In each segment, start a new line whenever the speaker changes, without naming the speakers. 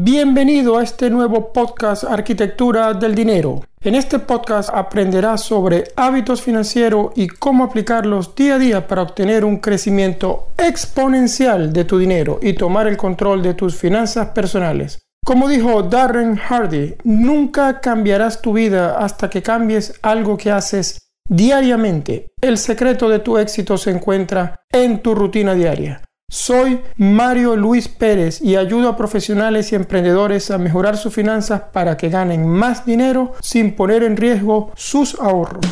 Bienvenido a este nuevo podcast Arquitectura del Dinero. En este podcast aprenderás sobre hábitos financieros y cómo aplicarlos día a día para obtener un crecimiento exponencial de tu dinero y tomar el control de tus finanzas personales. Como dijo Darren Hardy, nunca cambiarás tu vida hasta que cambies algo que haces diariamente. El secreto de tu éxito se encuentra en tu rutina diaria. Soy Mario Luis Pérez y ayudo a profesionales y emprendedores a mejorar sus finanzas para que ganen más dinero sin poner en riesgo sus ahorros.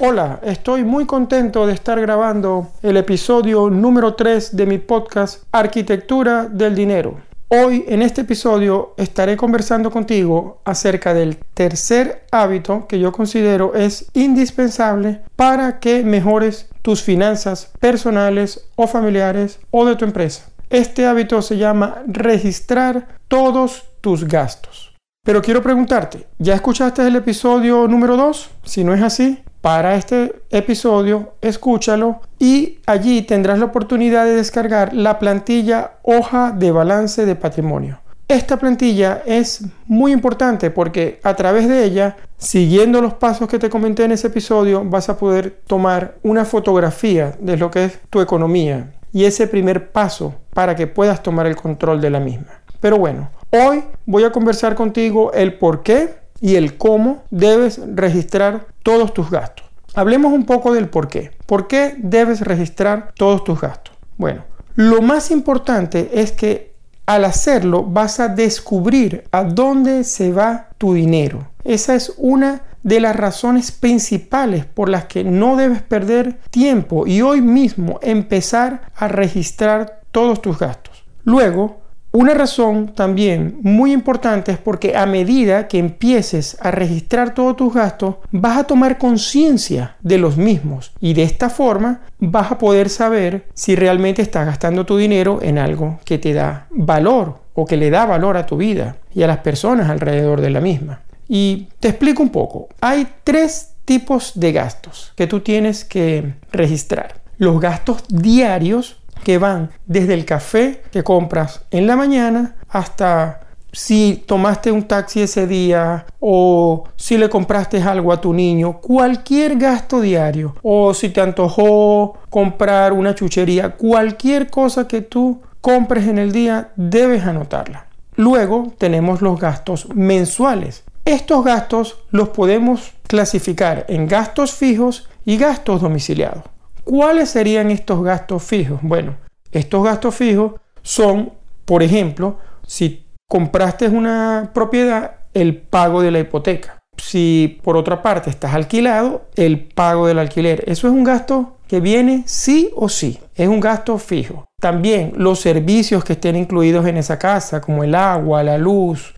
Hola, estoy muy contento de estar grabando el episodio número 3 de mi podcast Arquitectura del Dinero. Hoy en este episodio estaré conversando contigo acerca del tercer hábito que yo considero es indispensable para que mejores tus finanzas personales o familiares o de tu empresa. Este hábito se llama registrar todos tus gastos. Pero quiero preguntarte, ¿ya escuchaste el episodio número 2? Si no es así, para este episodio, escúchalo y allí tendrás la oportunidad de descargar la plantilla hoja de balance de patrimonio. Esta plantilla es muy importante porque a través de ella, siguiendo los pasos que te comenté en ese episodio, vas a poder tomar una fotografía de lo que es tu economía y ese primer paso para que puedas tomar el control de la misma. Pero bueno, hoy voy a conversar contigo el por qué y el cómo debes registrar todos tus gastos. Hablemos un poco del por qué. ¿Por qué debes registrar todos tus gastos? Bueno, lo más importante es que al hacerlo vas a descubrir a dónde se va tu dinero. Esa es una de las razones principales por las que no debes perder tiempo y hoy mismo empezar a registrar todos tus gastos. Luego, una razón también muy importante es porque a medida que empieces a registrar todos tus gastos, vas a tomar conciencia de los mismos y de esta forma vas a poder saber si realmente estás gastando tu dinero en algo que te da valor o que le da valor a tu vida y a las personas alrededor de la misma. Y te explico un poco. Hay tres tipos de gastos que tú tienes que registrar. Los gastos diarios que van desde el café que compras en la mañana hasta si tomaste un taxi ese día o si le compraste algo a tu niño, cualquier gasto diario o si te antojó comprar una chuchería, cualquier cosa que tú compres en el día, debes anotarla. Luego tenemos los gastos mensuales. Estos gastos los podemos clasificar en gastos fijos y gastos domiciliados. ¿Cuáles serían estos gastos fijos? Bueno, estos gastos fijos son, por ejemplo, si compraste una propiedad, el pago de la hipoteca. Si por otra parte estás alquilado, el pago del alquiler. Eso es un gasto que viene sí o sí. Es un gasto fijo. También los servicios que estén incluidos en esa casa, como el agua, la luz,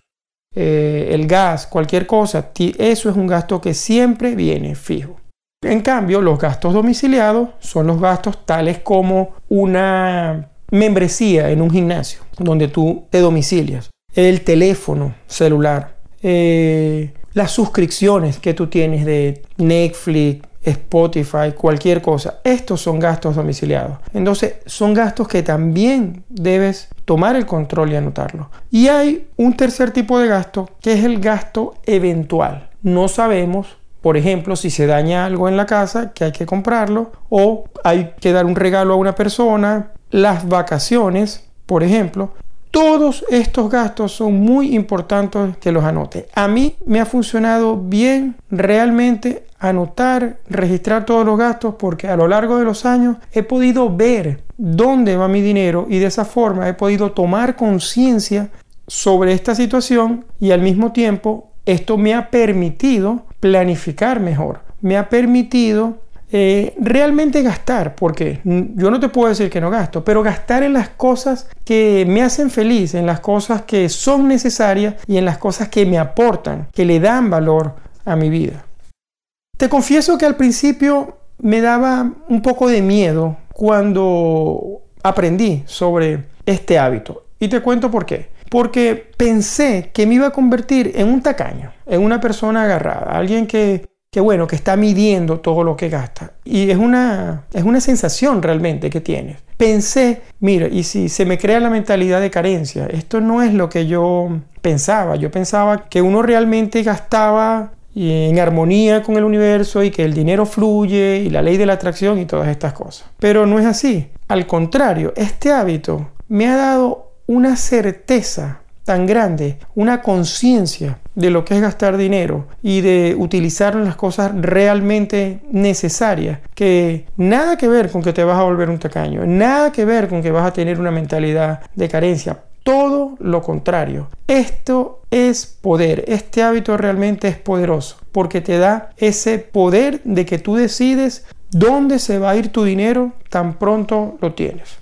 eh, el gas, cualquier cosa, eso es un gasto que siempre viene fijo. En cambio, los gastos domiciliados son los gastos tales como una membresía en un gimnasio donde tú te domicilias, el teléfono celular, eh, las suscripciones que tú tienes de Netflix, Spotify, cualquier cosa. Estos son gastos domiciliados. Entonces, son gastos que también debes tomar el control y anotarlo. Y hay un tercer tipo de gasto que es el gasto eventual. No sabemos por ejemplo, si se daña algo en la casa, que hay que comprarlo, o hay que dar un regalo a una persona, las vacaciones, por ejemplo. Todos estos gastos son muy importantes que los anote. A mí me ha funcionado bien realmente anotar, registrar todos los gastos porque a lo largo de los años he podido ver dónde va mi dinero y de esa forma he podido tomar conciencia sobre esta situación y al mismo tiempo esto me ha permitido planificar mejor, me ha permitido eh, realmente gastar, porque yo no te puedo decir que no gasto, pero gastar en las cosas que me hacen feliz, en las cosas que son necesarias y en las cosas que me aportan, que le dan valor a mi vida. Te confieso que al principio me daba un poco de miedo cuando aprendí sobre este hábito. Y te cuento por qué porque pensé que me iba a convertir en un tacaño, en una persona agarrada, alguien que que bueno, que está midiendo todo lo que gasta. Y es una, es una sensación realmente que tienes. Pensé, mira, y si se me crea la mentalidad de carencia, esto no es lo que yo pensaba. Yo pensaba que uno realmente gastaba en armonía con el universo y que el dinero fluye y la ley de la atracción y todas estas cosas. Pero no es así. Al contrario, este hábito me ha dado una certeza tan grande, una conciencia de lo que es gastar dinero y de utilizar las cosas realmente necesarias, que nada que ver con que te vas a volver un tacaño, nada que ver con que vas a tener una mentalidad de carencia, todo lo contrario. Esto es poder, este hábito realmente es poderoso porque te da ese poder de que tú decides dónde se va a ir tu dinero tan pronto lo tienes.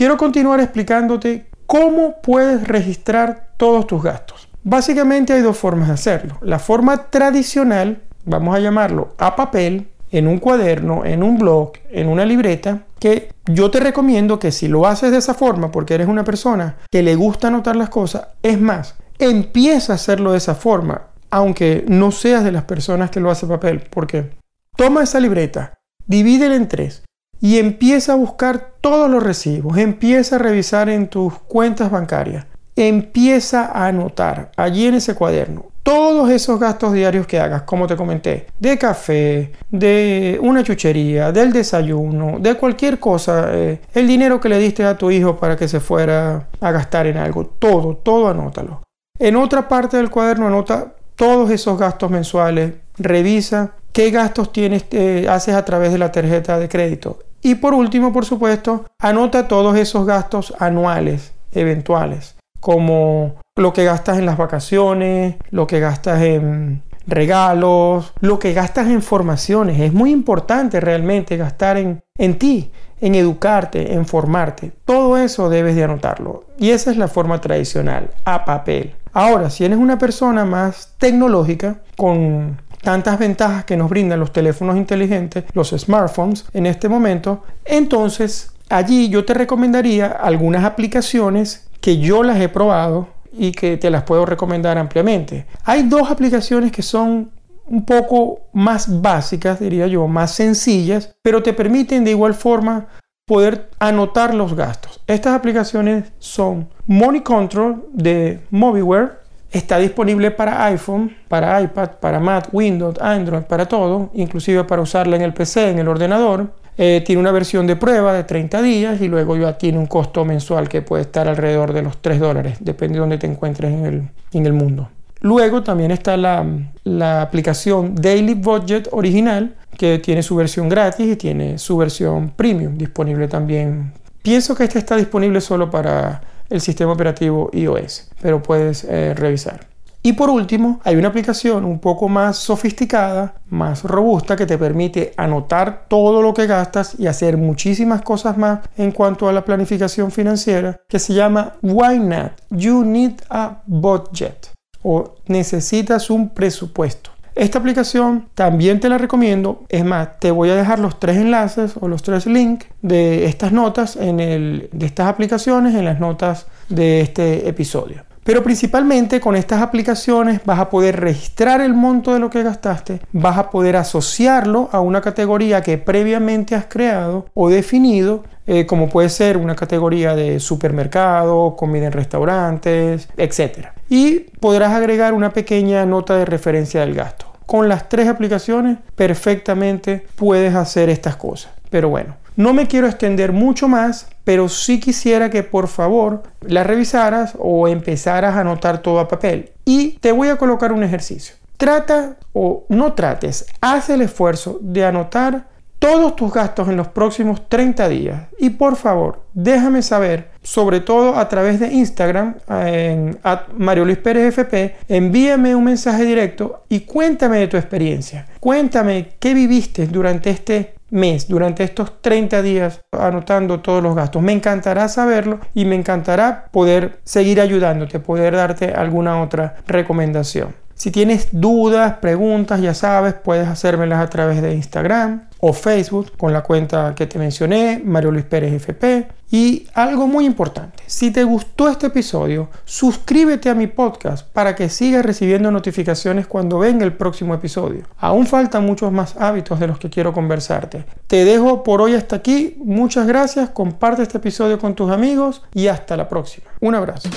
Quiero continuar explicándote cómo puedes registrar todos tus gastos. Básicamente hay dos formas de hacerlo. La forma tradicional, vamos a llamarlo a papel, en un cuaderno, en un blog, en una libreta, que yo te recomiendo que si lo haces de esa forma, porque eres una persona que le gusta anotar las cosas, es más, empieza a hacerlo de esa forma, aunque no seas de las personas que lo hace papel, porque toma esa libreta, divídela en tres y empieza a buscar todos los recibos, empieza a revisar en tus cuentas bancarias, empieza a anotar allí en ese cuaderno todos esos gastos diarios que hagas, como te comenté, de café, de una chuchería, del desayuno, de cualquier cosa, eh, el dinero que le diste a tu hijo para que se fuera a gastar en algo, todo, todo anótalo. En otra parte del cuaderno anota todos esos gastos mensuales, revisa qué gastos tienes, eh, haces a través de la tarjeta de crédito. Y por último, por supuesto, anota todos esos gastos anuales, eventuales como lo que gastas en las vacaciones, lo que gastas en regalos, lo que gastas en formaciones. Es muy importante realmente gastar en, en ti, en educarte, en formarte. Todo eso debes de anotarlo. Y esa es la forma tradicional, a papel. Ahora, si eres una persona más tecnológica, con tantas ventajas que nos brindan los teléfonos inteligentes, los smartphones en este momento, entonces allí yo te recomendaría algunas aplicaciones que yo las he probado y que te las puedo recomendar ampliamente. Hay dos aplicaciones que son un poco más básicas, diría yo, más sencillas, pero te permiten de igual forma poder anotar los gastos. Estas aplicaciones son Money Control de Mobiware, está disponible para iPhone, para iPad, para Mac, Windows, Android, para todo, inclusive para usarla en el PC, en el ordenador. Eh, tiene una versión de prueba de 30 días y luego ya tiene un costo mensual que puede estar alrededor de los 3 dólares, depende de dónde te encuentres en el, en el mundo. Luego también está la, la, aplicación Daily Budget original, que tiene su versión gratis y tiene su versión premium disponible también. Pienso que esta está disponible solo para el sistema operativo iOS, pero puedes eh, revisar. Y por último, hay una aplicación un poco más sofisticada, más robusta, que te permite anotar todo lo que gastas y hacer muchísimas cosas más en cuanto a la planificación financiera, que se llama Why Not? You Need a Budget o necesitas un presupuesto. Esta aplicación también te la recomiendo. Es más, te voy a dejar los tres enlaces o los tres links de estas notas en el, de estas aplicaciones en las notas de este episodio. Pero principalmente con estas aplicaciones vas a poder registrar el monto de lo que gastaste, vas a poder asociarlo a una categoría que previamente has creado o definido, eh, como puede ser una categoría de supermercado, comida en restaurantes, etc. Y podrás agregar una pequeña nota de referencia del gasto. Con las tres aplicaciones perfectamente puedes hacer estas cosas. Pero bueno, no me quiero extender mucho más, pero sí quisiera que por favor la revisaras o empezaras a anotar todo a papel. Y te voy a colocar un ejercicio. Trata o no trates, haz el esfuerzo de anotar todos tus gastos en los próximos 30 días. Y por favor, déjame saber, sobre todo a través de Instagram, en Mario Luis Pérez FP, envíame un mensaje directo y cuéntame de tu experiencia. Cuéntame qué viviste durante este mes, durante estos 30 días, anotando todos los gastos. Me encantará saberlo y me encantará poder seguir ayudándote, poder darte alguna otra recomendación. Si tienes dudas, preguntas, ya sabes, puedes hacérmelas a través de Instagram o Facebook con la cuenta que te mencioné, Mario Luis Pérez FP. Y algo muy importante, si te gustó este episodio, suscríbete a mi podcast para que sigas recibiendo notificaciones cuando venga el próximo episodio. Aún faltan muchos más hábitos de los que quiero conversarte. Te dejo por hoy hasta aquí. Muchas gracias, comparte este episodio con tus amigos y hasta la próxima. Un abrazo.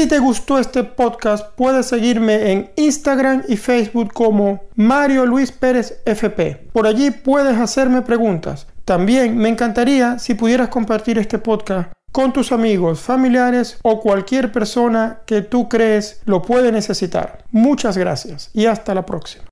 Si te gustó este podcast, puedes seguirme en Instagram y Facebook como Mario Luis Pérez FP. Por allí puedes hacerme preguntas. También me encantaría si pudieras compartir este podcast con tus amigos, familiares o cualquier persona que tú crees lo puede necesitar. Muchas gracias y hasta la próxima.